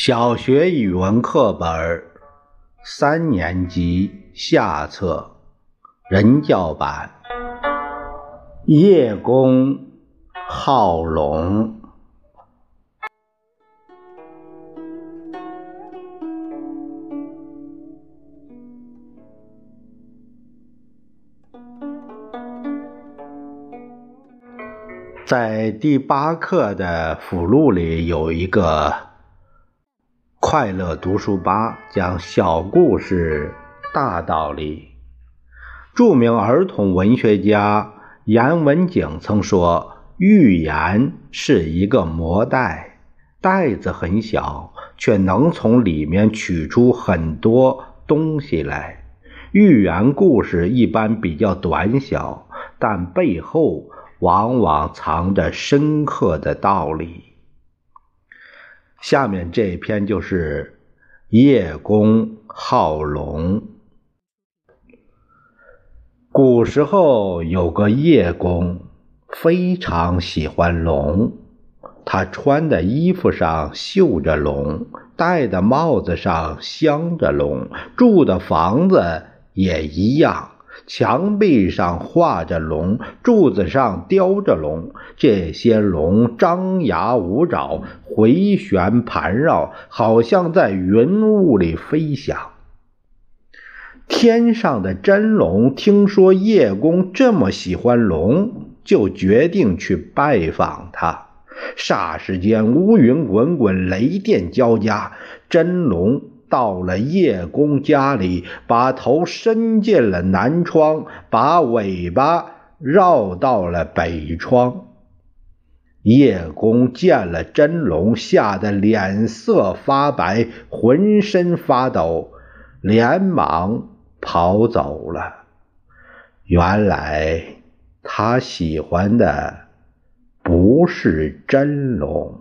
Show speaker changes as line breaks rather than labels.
小学语文课本三年级下册人教版《叶公好龙》。在第八课的附录里有一个。快乐读书吧讲小故事、大道理。著名儿童文学家严文景曾说：“寓言是一个魔袋，袋子很小，却能从里面取出很多东西来。寓言故事一般比较短小，但背后往往藏着深刻的道理。”下面这篇就是叶公好龙。古时候有个叶公，非常喜欢龙。他穿的衣服上绣着龙，戴的帽子上镶着龙，住的房子也一样。墙壁上画着龙，柱子上雕着龙。这些龙张牙舞爪，回旋盘绕，好像在云雾里飞翔。天上的真龙听说叶公这么喜欢龙，就决定去拜访他。霎时间，乌云滚滚，雷电交加，真龙。到了叶公家里，把头伸进了南窗，把尾巴绕到了北窗。叶公见了真龙，吓得脸色发白，浑身发抖，连忙跑走了。原来他喜欢的不是真龙。